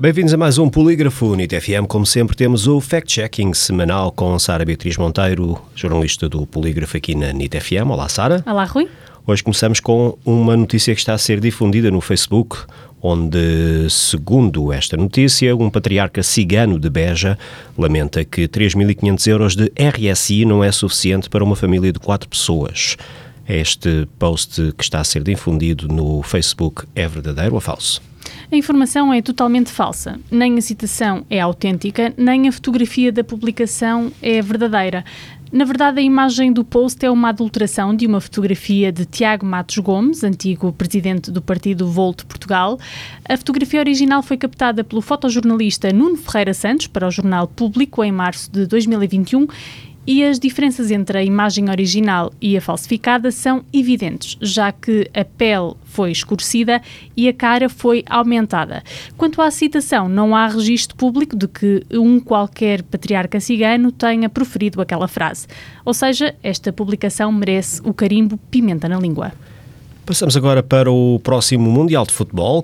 Bem-vindos a mais um Polígrafo NIT FM. Como sempre, temos o fact-checking semanal com Sara Beatriz Monteiro, jornalista do Polígrafo aqui na NIT FM. Olá, Sara. Olá, Rui. Hoje começamos com uma notícia que está a ser difundida no Facebook, onde, segundo esta notícia, um patriarca cigano de Beja lamenta que 3.500 euros de RSI não é suficiente para uma família de quatro pessoas. Este post que está a ser difundido no Facebook é verdadeiro ou falso? A informação é totalmente falsa. Nem a citação é autêntica, nem a fotografia da publicação é verdadeira. Na verdade, a imagem do post é uma adulteração de uma fotografia de Tiago Matos Gomes, antigo presidente do partido Volto Portugal. A fotografia original foi captada pelo fotojornalista Nuno Ferreira Santos para o jornal Público em março de 2021 e as diferenças entre a imagem original e a falsificada são evidentes, já que a pele foi escurecida e a cara foi aumentada. Quanto à citação, não há registro público de que um qualquer patriarca cigano tenha proferido aquela frase. Ou seja, esta publicação merece o carimbo pimenta na língua. Passamos agora para o próximo Mundial de Futebol,